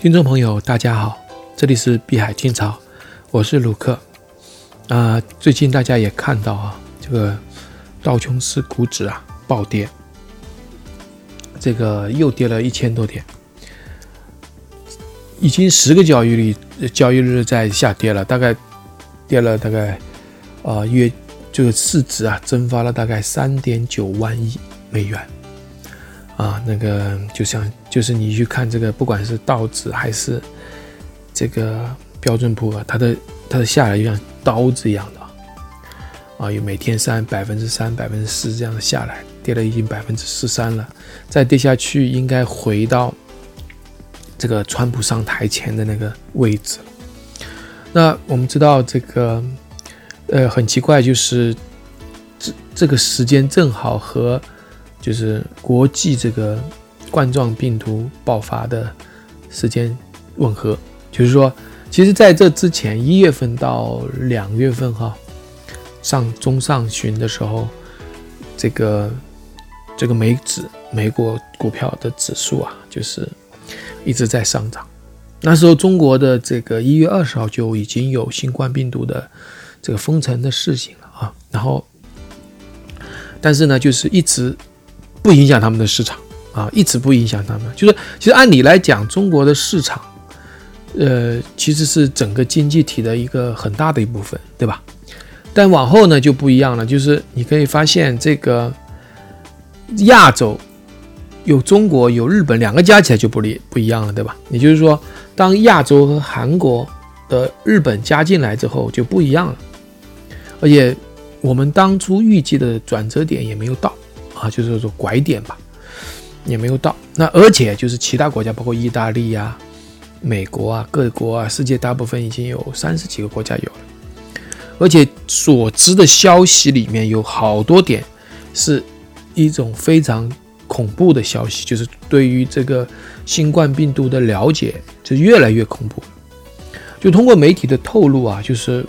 听众朋友，大家好，这里是碧海听潮，我是鲁克。啊，最近大家也看到啊，这个道琼斯股指啊暴跌，这个又跌了一千多点，已经十个交易日交易日在下跌了，大概跌了大概啊约这个市值啊蒸发了大概三点九万亿美元。啊，那个就像就是你去看这个，不管是道指还是这个标准普尔，它的它的下来就像刀子一样的啊，有每天三百分之三、百分之四这样的下来，跌了已经百分之十三了，再跌下去应该回到这个川普上台前的那个位置那我们知道这个呃很奇怪，就是这这个时间正好和。就是国际这个冠状病毒爆发的时间吻合，就是说，其实在这之前一月份到两月份哈，上中上旬的时候，这个这个美指美国股票的指数啊，就是一直在上涨。那时候中国的这个一月二十号就已经有新冠病毒的这个封城的事情了啊，然后，但是呢，就是一直。不影响他们的市场啊，一直不影响他们。就是其实按理来讲，中国的市场，呃，其实是整个经济体的一个很大的一部分，对吧？但往后呢就不一样了，就是你可以发现这个亚洲有中国有日本两个加起来就不离不一样了，对吧？也就是说，当亚洲和韩国的日本加进来之后就不一样了，而且我们当初预计的转折点也没有到。啊，就是说拐点吧，也没有到。那而且就是其他国家，包括意大利呀、美国啊、各国啊，世界大部分已经有三十几个国家有了。而且所知的消息里面有好多点是一种非常恐怖的消息，就是对于这个新冠病毒的了解就越来越恐怖。就通过媒体的透露啊，就是。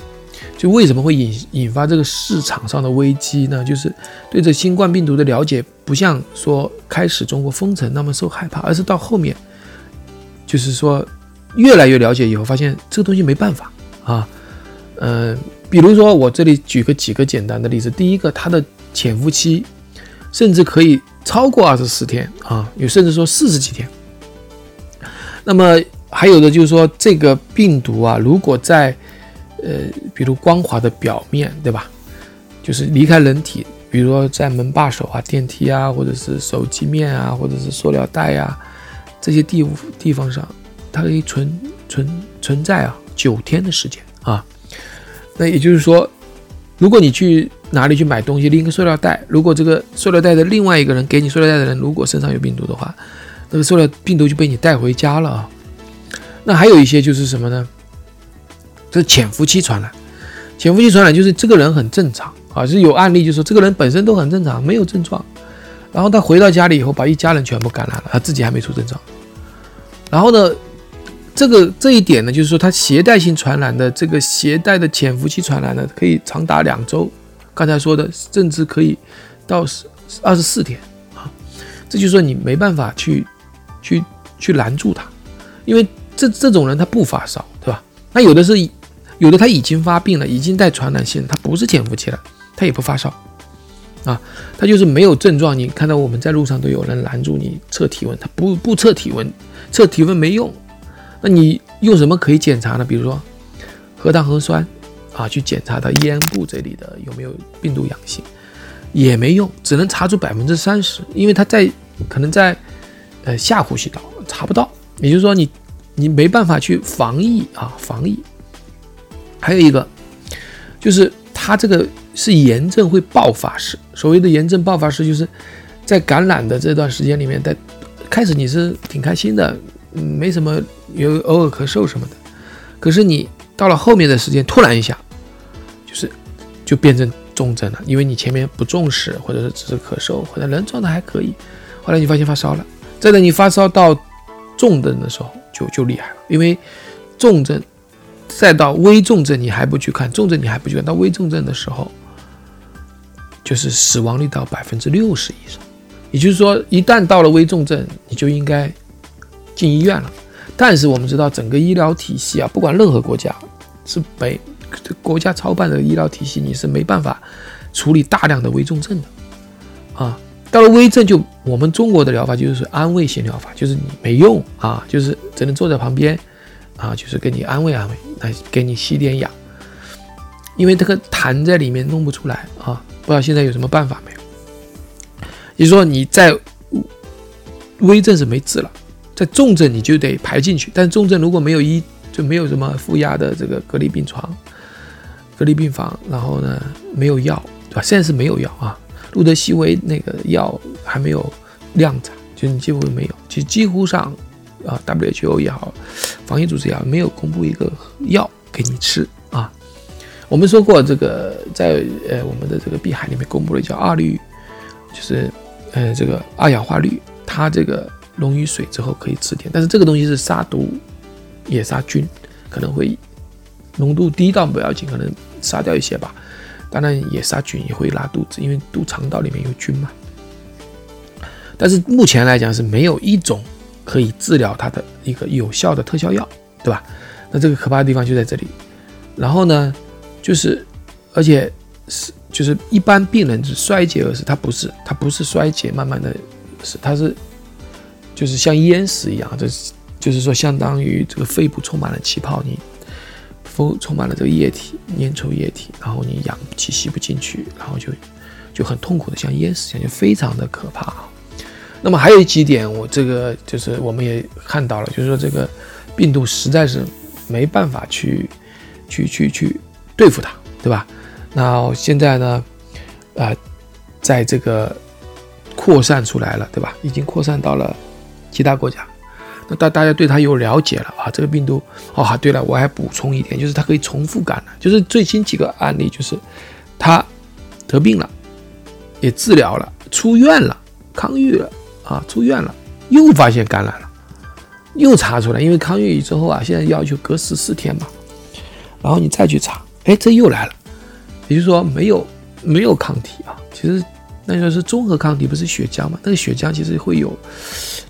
就为什么会引引发这个市场上的危机呢？就是对这新冠病毒的了解不像说开始中国封城那么受害怕，而是到后面，就是说越来越了解以后，发现这个东西没办法啊。嗯，比如说我这里举个几个简单的例子，第一个，它的潜伏期甚至可以超过二十四天啊，有甚至说四十几天。那么还有的就是说，这个病毒啊，如果在呃，比如光滑的表面对吧？就是离开人体，比如说在门把手啊、电梯啊，或者是手机面啊，或者是塑料袋啊这些地地方上，它可以存存存在啊九天的时间啊。那也就是说，如果你去哪里去买东西，拎个塑料袋，如果这个塑料袋的另外一个人给你塑料袋的人，如果身上有病毒的话，那个塑料病毒就被你带回家了啊。那还有一些就是什么呢？这是潜伏期传染，潜伏期传染就是这个人很正常啊，是有案例，就是说这个人本身都很正常，没有症状，然后他回到家里以后，把一家人全部感染了，他自己还没出症状。然后呢，这个这一点呢，就是说他携带性传染的这个携带的潜伏期传染呢，可以长达两周，刚才说的甚至可以到十二十四天啊，这就是说你没办法去去去拦住他，因为这这种人他不发烧，对吧？那有的是。有的他已经发病了，已经带传染性，他不是潜伏期了，他也不发烧，啊，他就是没有症状。你看到我们在路上都有人拦住你测体温，他不不测体温，测体温没用。那你用什么可以检查呢？比如说核糖核酸啊，去检查到咽部这里的有没有病毒阳性，也没用，只能查出百分之三十，因为他在可能在呃下呼吸道查不到，也就是说你你没办法去防疫啊，防疫。还有一个，就是它这个是炎症会爆发式。所谓的炎症爆发式，就是在感染的这段时间里面，在开始你是挺开心的，没什么，有偶尔咳嗽什么的。可是你到了后面的时间，突然一下，就是就变成重症了，因为你前面不重视，或者是只是咳嗽，或者人状态还可以，后来你发现发烧了。再等你发烧到重症的时候，就就厉害了，因为重症。再到危重症，你还不去看，重症你还不去看，到危重症的时候，就是死亡率到百分之六十以上。也就是说，一旦到了危重症，你就应该进医院了。但是我们知道，整个医疗体系啊，不管任何国家，是没国家操办的医疗体系，你是没办法处理大量的危重症的啊。到了危症，就我们中国的疗法就是安慰性疗法，就是你没用啊，就是只能坐在旁边啊，就是给你安慰安慰，来给你吸点氧，因为这个痰在里面弄不出来啊。不知道现在有什么办法没有？也就是说你在危症是没治了，在重症你就得排进去，但重症如果没有医，就没有什么负压的这个隔离病床、隔离病房，然后呢没有药，对吧？现在是没有药啊。路德西韦那个药还没有量产，就你几乎没有，其实几乎上啊，WHO 也好，防疫组织也好，没有公布一个药给你吃啊。我们说过，这个在呃我们的这个碧海里面公布了叫二氯，就是呃这个二氧化氯，它这个溶于水之后可以吃点，但是这个东西是杀毒，也杀菌，可能会浓度低到不要紧，可能杀掉一些吧。当然也杀菌，也会拉肚子，因为肚肠道里面有菌嘛。但是目前来讲是没有一种可以治疗它的一个有效的特效药，对吧？那这个可怕的地方就在这里。然后呢，就是而且是就是一般病人是衰竭而死，他不是，他不是衰竭慢慢的死，他是就是像淹死一样，这就是说相当于这个肺部充满了气泡，你。风充满了这个液体，粘稠液体，然后你氧气吸不进去，然后就就很痛苦的像淹死一样，就非常的可怕。那么还有几点，我这个就是我们也看到了，就是说这个病毒实在是没办法去去去去对付它，对吧？那现在呢，呃，在这个扩散出来了，对吧？已经扩散到了其他国家。那大大家对它有了解了啊，这个病毒哦，对了，我还补充一点，就是它可以重复感染，就是最新几个案例，就是他得病了，也治疗了，出院了，康愈了啊，出院了，又发现感染了，又查出来，因为康愈之后啊，现在要求隔十四天嘛，然后你再去查，哎，这又来了，也就是说没有没有抗体啊，其实。那就是综合抗体不是血浆嘛？那个血浆其实会有，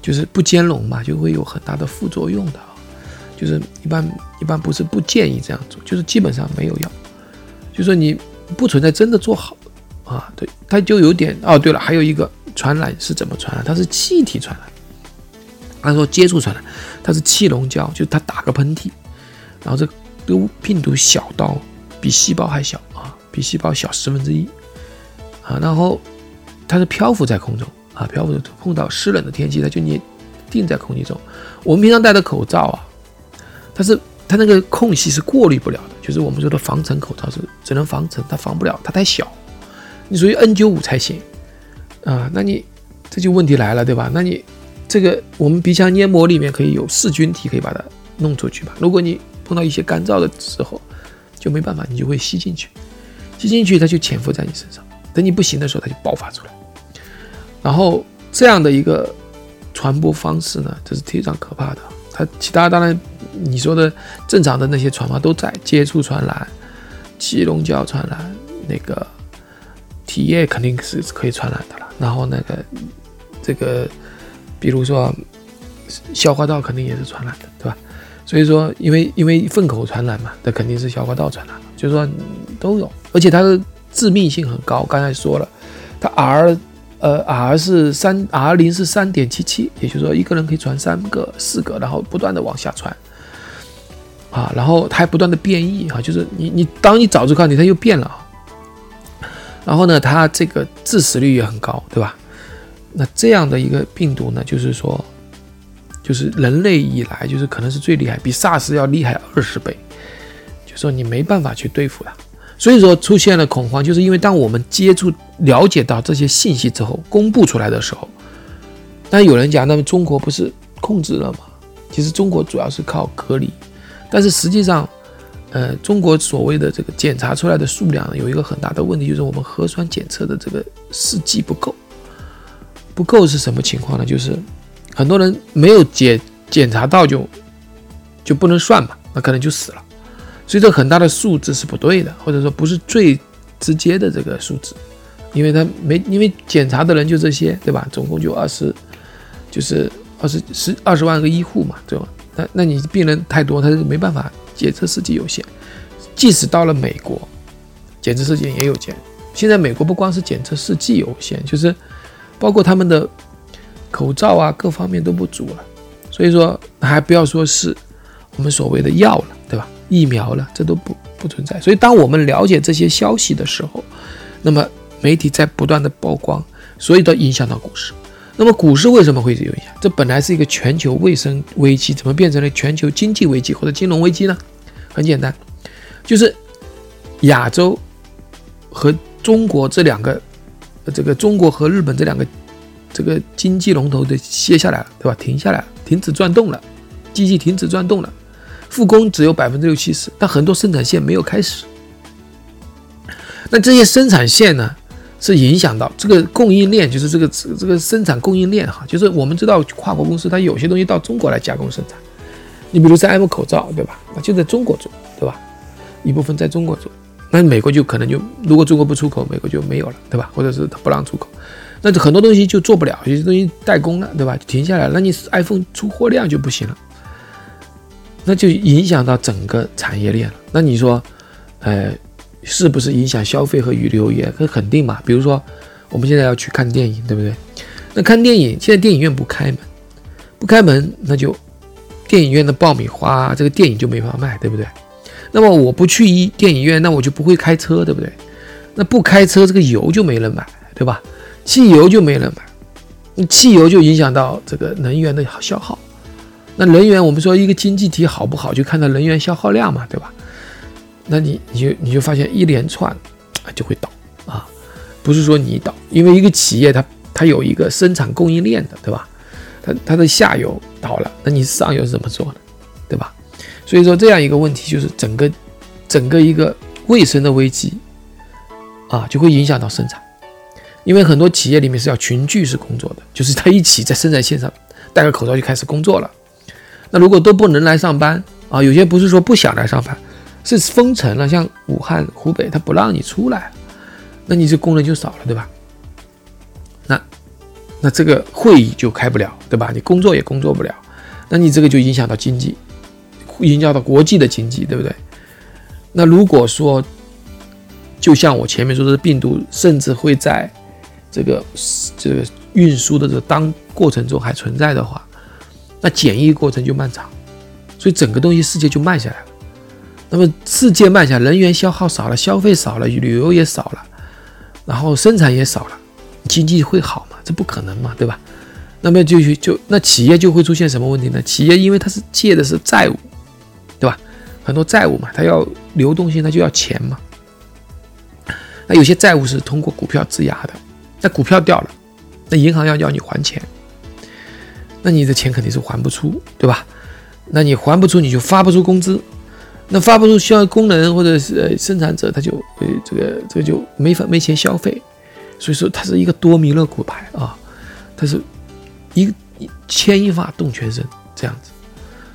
就是不兼容嘛，就会有很大的副作用的啊。就是一般一般不是不建议这样做，就是基本上没有药。就说你不存在真的做好啊，对，它就有点哦。对了，还有一个传染是怎么传染？它是气体传染。他说接触传染，它是气溶胶，就是他打个喷嚏，然后这个病毒小到比细胞还小啊，比细胞小十分之一啊，然后。它是漂浮在空中啊，漂浮碰到湿冷的天气，它就你定在空气中。我们平常戴的口罩啊，它是它那个空隙是过滤不了的，就是我们说的防尘口罩是只能防尘，它防不了，它太小。你属于 N95 才行啊，那你这就问题来了，对吧？那你这个我们鼻腔黏膜里面可以有噬菌体，可以把它弄出去吧？如果你碰到一些干燥的时候，就没办法，你就会吸进去，吸进去它就潜伏在你身上，等你不行的时候，它就爆发出来。然后这样的一个传播方式呢，这是非常可怕的。它其他当然你说的正常的那些传播都在接触传染、气溶胶传染、那个体液肯定是可以传染的。然后那个这个比如说消化道肯定也是传染的，对吧？所以说因为因为粪口传染嘛，那肯定是消化道传染，就是说都有，而且它的致命性很高。刚才说了，它 R。呃，R 是三，R 零是三点七七，也就是说一个人可以传三个、四个，然后不断的往下传，啊，然后它还不断的变异啊，就是你你当你找出抗体，它又变了，然后呢，它这个致死率也很高，对吧？那这样的一个病毒呢，就是说，就是人类以来就是可能是最厉害，比 SARS 要厉害二十倍，就说你没办法去对付它。所以说出现了恐慌，就是因为当我们接触、了解到这些信息之后，公布出来的时候，但有人讲，那么中国不是控制了吗？其实中国主要是靠隔离，但是实际上，呃，中国所谓的这个检查出来的数量有一个很大的问题，就是我们核酸检测的这个试剂不够。不够是什么情况呢？就是很多人没有检检查到就就不能算嘛，那可能就死了。所以这很大的数字是不对的，或者说不是最直接的这个数字，因为他没因为检查的人就这些，对吧？总共就二十，就是二十十二十万个医护嘛，对吧？那那你病人太多，他是没办法检测试剂有限。即使到了美国，检测试剂也有限。现在美国不光是检测试剂有限，就是包括他们的口罩啊，各方面都不足了。所以说，还不要说是我们所谓的药了，对吧？疫苗了，这都不不存在。所以，当我们了解这些消息的时候，那么媒体在不断的曝光，所以都影响到股市。那么，股市为什么会有影响？这本来是一个全球卫生危机，怎么变成了全球经济危机或者金融危机呢？很简单，就是亚洲和中国这两个，这个中国和日本这两个这个经济龙头的歇下来了，对吧？停下来了，停止转动了，机器停止转动了，复工只有百分之六七十，但很多生产线没有开始。那这些生产线呢，是影响到这个供应链，就是这个这个生产供应链哈，就是我们知道跨国公司它有些东西到中国来加工生产，你比如三 M 口罩，对吧？那就在中国做，对吧？一部分在中国做。那美国就可能就，如果中国不出口，美国就没有了，对吧？或者是他不让出口，那就很多东西就做不了，有些东西代工了，对吧？就停下来了。那你 iPhone 出货量就不行了，那就影响到整个产业链了。那你说，呃，是不是影响消费和旅游业？那肯定嘛。比如说，我们现在要去看电影，对不对？那看电影，现在电影院不开门，不开门，那就电影院的爆米花，这个电影就没法卖，对不对？那么我不去一电影院，那我就不会开车，对不对？那不开车，这个油就没人买，对吧？汽油就没人买，汽油就影响到这个能源的消耗。那能源，我们说一个经济体好不好，就看到能源消耗量嘛，对吧？那你你就你就发现一连串就会倒啊，不是说你倒，因为一个企业它它有一个生产供应链的，对吧？它它的下游倒了，那你上游是怎么做的，对吧？所以说这样一个问题就是整个，整个一个卫生的危机，啊，就会影响到生产，因为很多企业里面是要群聚式工作的，就是他一起在生产线上戴个口罩就开始工作了。那如果都不能来上班啊，有些不是说不想来上班，是封城了，像武汉、湖北，他不让你出来，那你这工人就少了，对吧？那那这个会议就开不了，对吧？你工作也工作不了，那你这个就影响到经济。影响到国际的经济，对不对？那如果说，就像我前面说的，病毒甚至会在这个这个运输的这个当过程中还存在的话，那检疫过程就漫长，所以整个东西世界就慢下来了。那么世界慢下来，人员消耗少了，消费少了，旅游也少了，然后生产也少了，经济会好？这不可能嘛，对吧？那么就就那企业就会出现什么问题呢？企业因为它是借的是债务。对吧？很多债务嘛，它要流动性，它就要钱嘛。那有些债务是通过股票质押的，那股票掉了，那银行要要你还钱，那你的钱肯定是还不出，对吧？那你还不出，你就发不出工资，那发不出，需要工人或者是生产者，他就呃这个这个就没法没钱消费，所以说它是一个多米诺骨牌啊，它是一牵一发动全身这样子。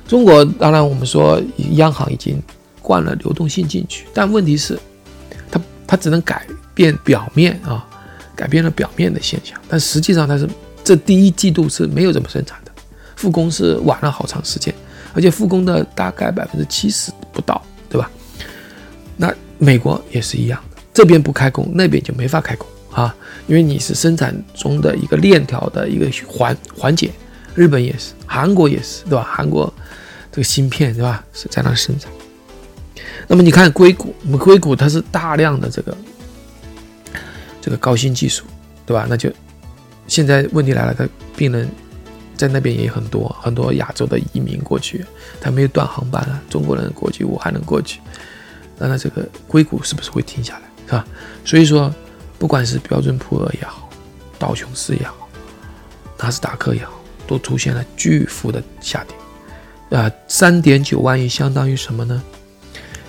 中国当然，我们说央行已经灌了流动性进去，但问题是，它它只能改变表面啊，改变了表面的现象，但实际上它是这第一季度是没有怎么生产的，复工是晚了好长时间，而且复工的大概百分之七十不到，对吧？那美国也是一样的，这边不开工，那边就没法开工啊，因为你是生产中的一个链条的一个环环节，日本也是，韩国也是，对吧？韩国。这个芯片对吧？是在那生产。那么你看硅谷，我们硅谷它是大量的这个这个高新技术，对吧？那就现在问题来了，它病人在那边也很多，很多亚洲的移民过去，他没有断航班了，中国人过去，武汉人过去，那那这个硅谷是不是会停下来，是吧？所以说，不管是标准普尔也好，道琼斯也好，纳斯达克也好，都出现了巨幅的下跌。啊，三点九万亿相当于什么呢？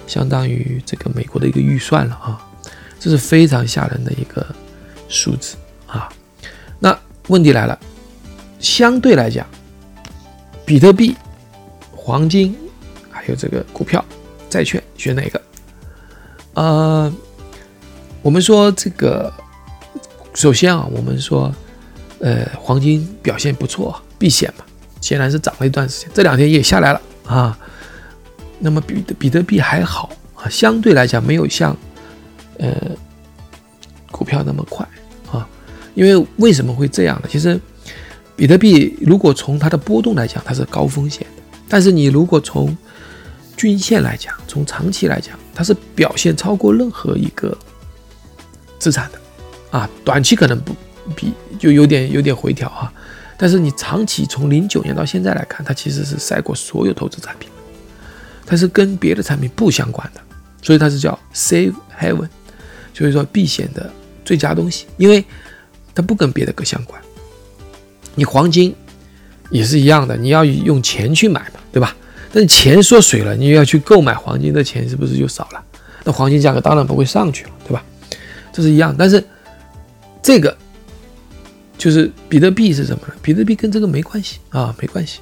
相当于这个美国的一个预算了啊，这是非常吓人的一个数字啊。那问题来了，相对来讲，比特币、黄金还有这个股票、债券，选哪个？呃，我们说这个，首先啊，我们说，呃，黄金表现不错，避险嘛。显然是涨了一段时间，这两天也下来了啊。那么比比特币还好啊，相对来讲没有像呃股票那么快啊。因为为什么会这样呢？其实比特币如果从它的波动来讲，它是高风险的，但是你如果从均线来讲，从长期来讲，它是表现超过任何一个资产的啊。短期可能不比就有点有点回调哈。但是你长期从零九年到现在来看，它其实是赛过所有投资产品，它是跟别的产品不相关的，所以它是叫 safe Heaven，所以说避险的最佳东西，因为它不跟别的个相关。你黄金也是一样的，你要用钱去买嘛，对吧？但是钱缩水了，你要去购买黄金的钱是不是就少了？那黄金价格当然不会上去了，对吧？就是一样，但是这个。就是比特币是什么呢？比特币跟这个没关系啊，没关系。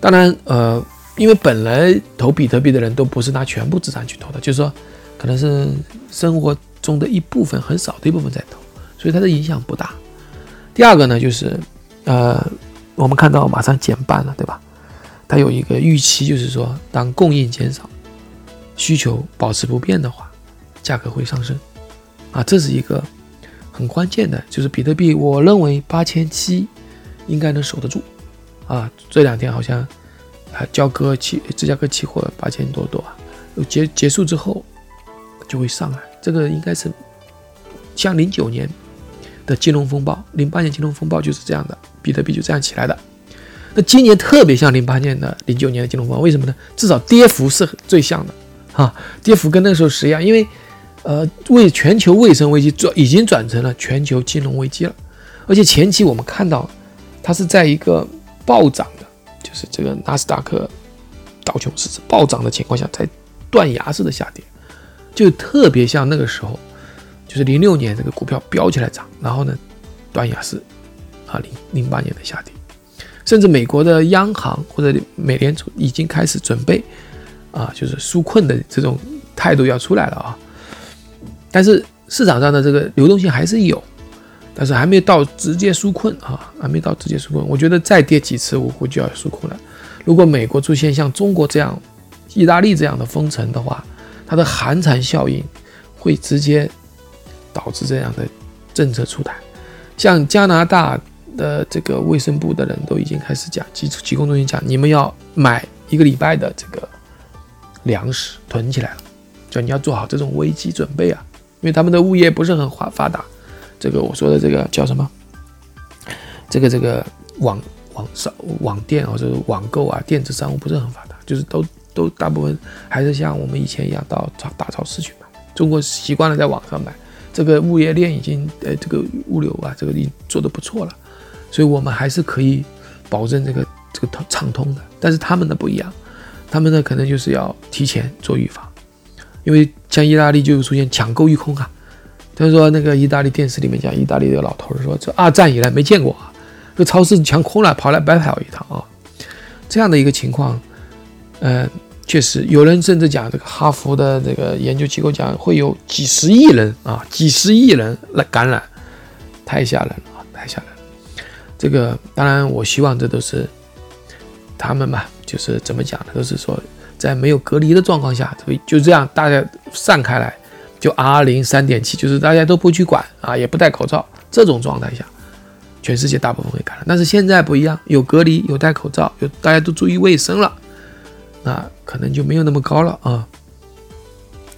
当然，呃，因为本来投比特币的人都不是拿全部资产去投的，就是说，可能是生活中的一部分，很少的一部分在投，所以它的影响不大。第二个呢，就是呃，我们看到马上减半了，对吧？它有一个预期，就是说，当供应减少，需求保持不变的话，价格会上升啊，这是一个。很关键的就是比特币，我认为八千七应该能守得住啊！这两天好像啊，交割期芝加哥期货八千多多啊，结结束之后就会上来。这个应该是像零九年的金融风暴，零八年金融风暴就是这样的，比特币就这样起来的。那今年特别像零八年的、零九年的金融风暴，为什么呢？至少跌幅是最像的啊，跌幅跟那时候是一样，因为。呃，为全球卫生危机转已经转成了全球金融危机了，而且前期我们看到，它是在一个暴涨的，就是这个纳斯达克道琼斯暴涨的情况下，在断崖式的下跌，就特别像那个时候，就是零六年这个股票飙起来涨，然后呢，断崖式啊零零八年的下跌，甚至美国的央行或者美联储已经开始准备啊，就是纾困的这种态度要出来了啊。但是市场上的这个流动性还是有，但是还没到直接纾困啊，还没到直接纾困。我觉得再跌几次，我估计要纾困了。如果美国出现像中国这样、意大利这样的封城的话，它的寒蝉效应会直接导致这样的政策出台。像加拿大的这个卫生部的人都已经开始讲，疾疾控中心讲，你们要买一个礼拜的这个粮食囤起来了，就你要做好这种危机准备啊。因为他们的物业不是很发发达，这个我说的这个叫什么？这个这个网网上网店或者网购啊，电子商务不是很发达，就是都都大部分还是像我们以前一样到超大超市去买。中国习惯了在网上买，这个物业链已经呃这个物流啊，这个已经做的不错了，所以我们还是可以保证这个这个通畅通的。但是他们的不一样，他们呢可能就是要提前做预防。因为像意大利就出现抢购一空啊，他说那个意大利电视里面讲，意大利的老头说，这二战以来没见过啊，这超市抢空了，跑来白跑一趟啊，这样的一个情况，呃，确实有人甚至讲，这个哈佛的这个研究机构讲会有几十亿人啊，几十亿人来感染，太吓人了，太吓人了。这个当然，我希望这都是他们嘛，就是怎么讲呢，都是说。在没有隔离的状况下，就就这样大家散开来，就 R 零三点七，就是大家都不去管啊，也不戴口罩，这种状态下，全世界大部分会感染。但是现在不一样，有隔离，有戴口罩，有大家都注意卫生了，那可能就没有那么高了啊。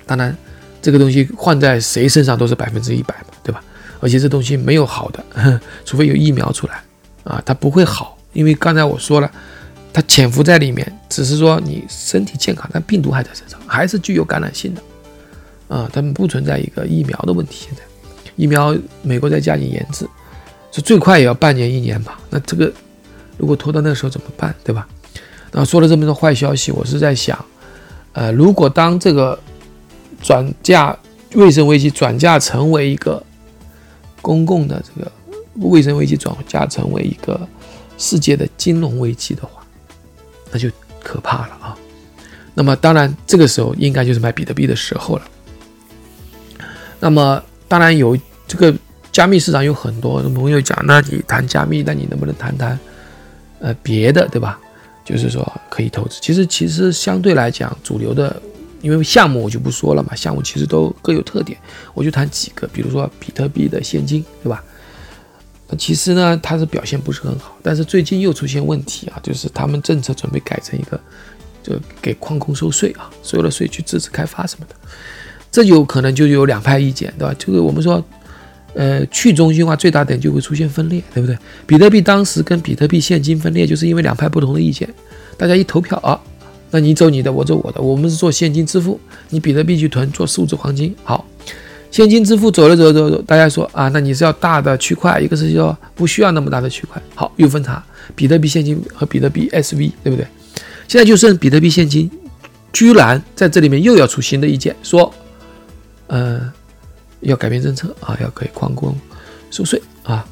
当然，这个东西换在谁身上都是百分之一百嘛，对吧？而且这东西没有好的，除非有疫苗出来啊，它不会好，因为刚才我说了。它潜伏在里面，只是说你身体健康，但病毒还在身上，还是具有感染性的，啊，他们不存在一个疫苗的问题。现在疫苗美国在加紧研制，是最快也要半年一年吧？那这个如果拖到那时候怎么办，对吧？那说了这么多坏消息，我是在想，呃，如果当这个转嫁卫生危机转嫁成为一个公共的这个卫生危机转嫁成为一个世界的金融危机的话，那就可怕了啊！那么当然，这个时候应该就是买比特币的时候了。那么当然有这个加密市场有很多朋友讲，那你谈加密，那你能不能谈谈呃别的，对吧？就是说可以投资。其实其实相对来讲，主流的，因为项目我就不说了嘛，项目其实都各有特点，我就谈几个，比如说比特币的现金，对吧？其实呢，它是表现不是很好，但是最近又出现问题啊，就是他们政策准备改成一个，就给矿工收税啊，收了税去支持开发什么的。这有可能就有两派意见，对吧？就是我们说，呃，去中心化最大点就会出现分裂，对不对？比特币当时跟比特币现金分裂，就是因为两派不同的意见，大家一投票啊，那你走你的，我走我的，我们是做现金支付，你比特币去囤做数字黄金，好，现金支付走了走走走，大家说啊，那你是要大的区块，一个是要不需要那么大的区块，好，又分叉，比特币现金和比特币 SV，对不对？现在就剩比特币现金，居然在这里面又要出新的意见，说。呃，要改变政策啊，要给矿工收税啊，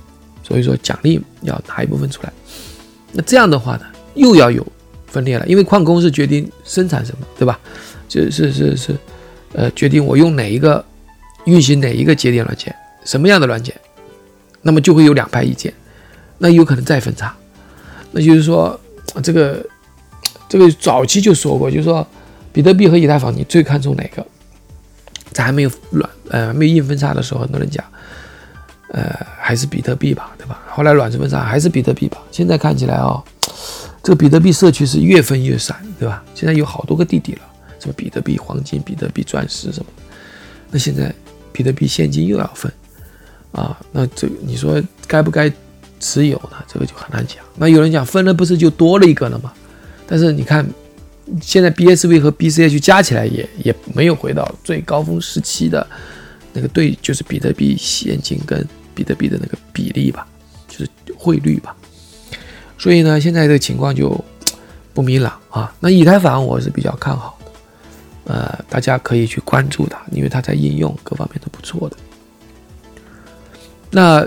所以说奖励要拿一部分出来。那这样的话呢，又要有分裂了，因为矿工是决定生产什么，对吧？就是是是，呃，决定我用哪一个运行哪一个节点软件，什么样的软件，那么就会有两派意见，那有可能再分叉。那就是说，这个这个早期就说过，就是说，比特币和以太坊，你最看重哪个？在还没有软呃没有硬分叉的时候，很多人讲，呃还是比特币吧，对吧？后来软分叉还是比特币吧。现在看起来哦，这个比特币社区是越分越散，对吧？现在有好多个弟弟了，什么比特币黄金、比特币钻石什么。那现在比特币现金又要分啊，那这你说该不该持有呢？这个就很难讲。那有人讲分了不是就多了一个了吗？但是你看。现在 BSV 和 BCH 加起来也也没有回到最高峰时期的那个对，就是比特币现金跟比特币的那个比例吧，就是汇率吧。所以呢，现在这个情况就不明朗啊。那以太坊我是比较看好，呃，大家可以去关注它，因为它在应用各方面都不错的。那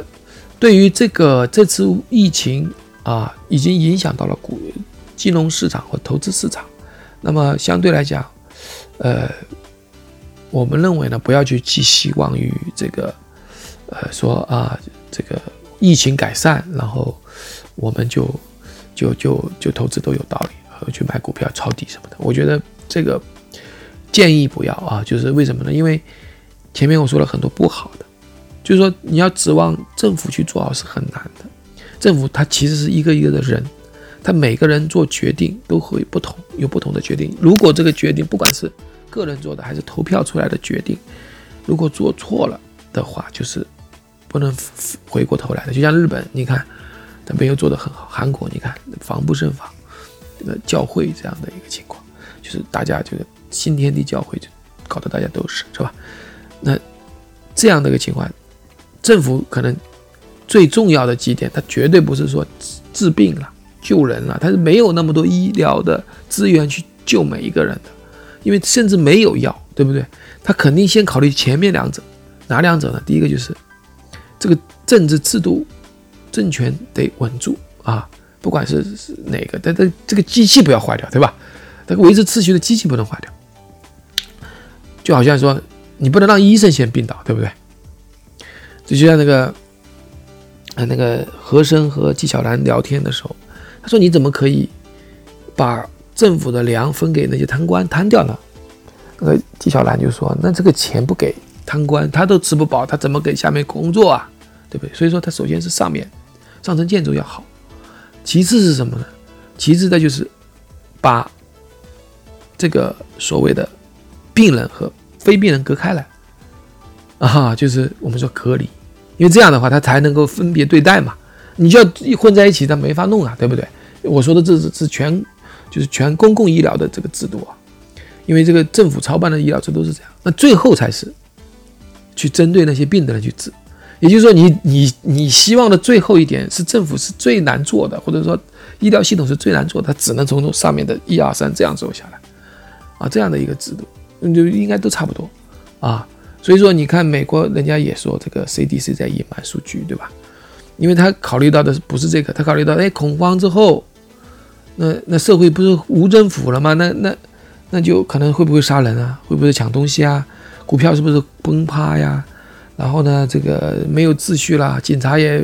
对于这个这次疫情啊，已经影响到了股金融市场和投资市场。那么相对来讲，呃，我们认为呢，不要去寄希望于这个，呃，说啊，这个疫情改善，然后我们就就就就投资都有道理，和去买股票抄底什么的。我觉得这个建议不要啊，就是为什么呢？因为前面我说了很多不好的，就是说你要指望政府去做好是很难的，政府它其实是一个一个的人。他每个人做决定都会不同，有不同的决定。如果这个决定不管是个人做的还是投票出来的决定，如果做错了的话，就是不能回过头来的。就像日本，你看他没有做得很好；韩国，你看防不胜防，这个教会这样的一个情况，就是大家就是新天地教会就搞得大家都是，是吧？那这样的一个情况，政府可能最重要的几点，它绝对不是说治病了。救人了，他是没有那么多医疗的资源去救每一个人的，因为甚至没有药，对不对？他肯定先考虑前面两者，哪两者呢？第一个就是这个政治制度、政权得稳住啊，不管是是哪个，但这这个机器不要坏掉，对吧？这个维持秩序的机器不能坏掉，就好像说你不能让医生先病倒，对不对？这就像那个啊，那个和珅和纪晓岚聊天的时候。他说：“你怎么可以把政府的粮分给那些贪官贪掉呢？”那个纪晓岚就说：“那这个钱不给贪官，他都吃不饱，他怎么给下面工作啊？对不对？所以说，他首先是上面上层建筑要好，其次是什么呢？其次的就是把这个所谓的病人和非病人隔开来啊，就是我们说隔离，因为这样的话，他才能够分别对待嘛。”你就要混在一起，他没法弄啊，对不对？我说的这是是全，就是全公共医疗的这个制度啊，因为这个政府操办的医疗制度是这样，那最后才是去针对那些病的人去治。也就是说，你你你希望的最后一点是政府是最难做的，或者说医疗系统是最难做的，它只能从上面的一二三这样走下来啊，这样的一个制度，就应该都差不多啊。所以说，你看美国人家也说这个 CDC 在隐瞒数据，对吧？因为他考虑到的不是这个，他考虑到，哎，恐慌之后，那那社会不是无政府了吗？那那那就可能会不会杀人啊？会不会抢东西啊？股票是不是崩趴呀？然后呢，这个没有秩序了，警察也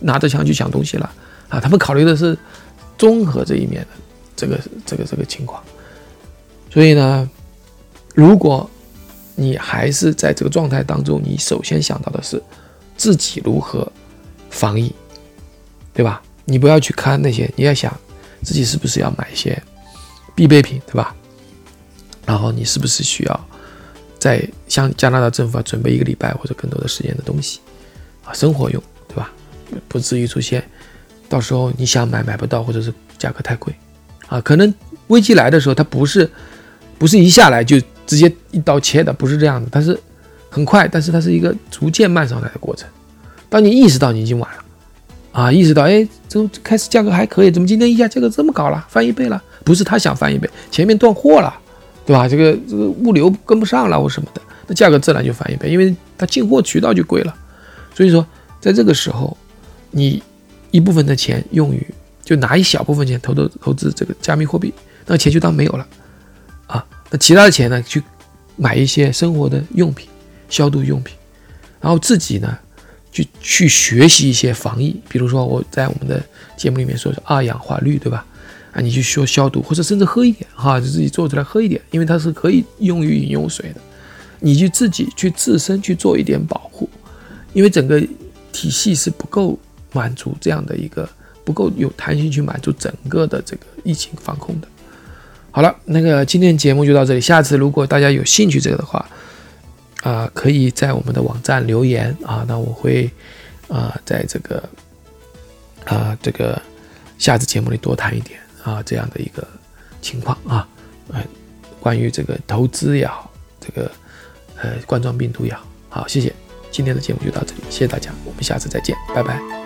拿着枪去抢东西了，啊，他们考虑的是综合这一面的这个这个这个情况。所以呢，如果你还是在这个状态当中，你首先想到的是自己如何防疫，对吧？你不要去看那些，你要想自己是不是要买一些必备品，对吧？然后你是不是需要在向加拿大政府准备一个礼拜或者更多的时间的东西啊，生活用，对吧？不至于出现到时候你想买买不到，或者是价格太贵啊。可能危机来的时候，它不是不是一下来就。直接一刀切的不是这样的，它是很快，但是它是一个逐渐慢上来的过程。当你意识到你已经晚了，啊，意识到哎，这开始价格还可以，怎么今天一下价格这么高了，翻一倍了？不是他想翻一倍，前面断货了，对吧？这个这个物流跟不上了或什么的，那价格自然就翻一倍，因为它进货渠道就贵了。所以说，在这个时候，你一部分的钱用于就拿一小部分钱投投投资这个加密货币，那钱就当没有了。那其他的钱呢？去买一些生活的用品、消毒用品，然后自己呢，去去学习一些防疫。比如说我在我们的节目里面说是二氧化氯，对吧？啊，你去说消毒，或者甚至喝一点哈，就自己做出来喝一点，因为它是可以用于饮用水的。你去自己去自身去做一点保护，因为整个体系是不够满足这样的一个不够有弹性去满足整个的这个疫情防控的。好了，那个今天节目就到这里。下次如果大家有兴趣这个的话，啊，可以在我们的网站留言啊，那我会啊，在这个啊这个下次节目里多谈一点啊这样的一个情况啊，呃，关于这个投资也好，这个呃冠状病毒也好，好，谢谢，今天的节目就到这里，谢谢大家，我们下次再见，拜拜。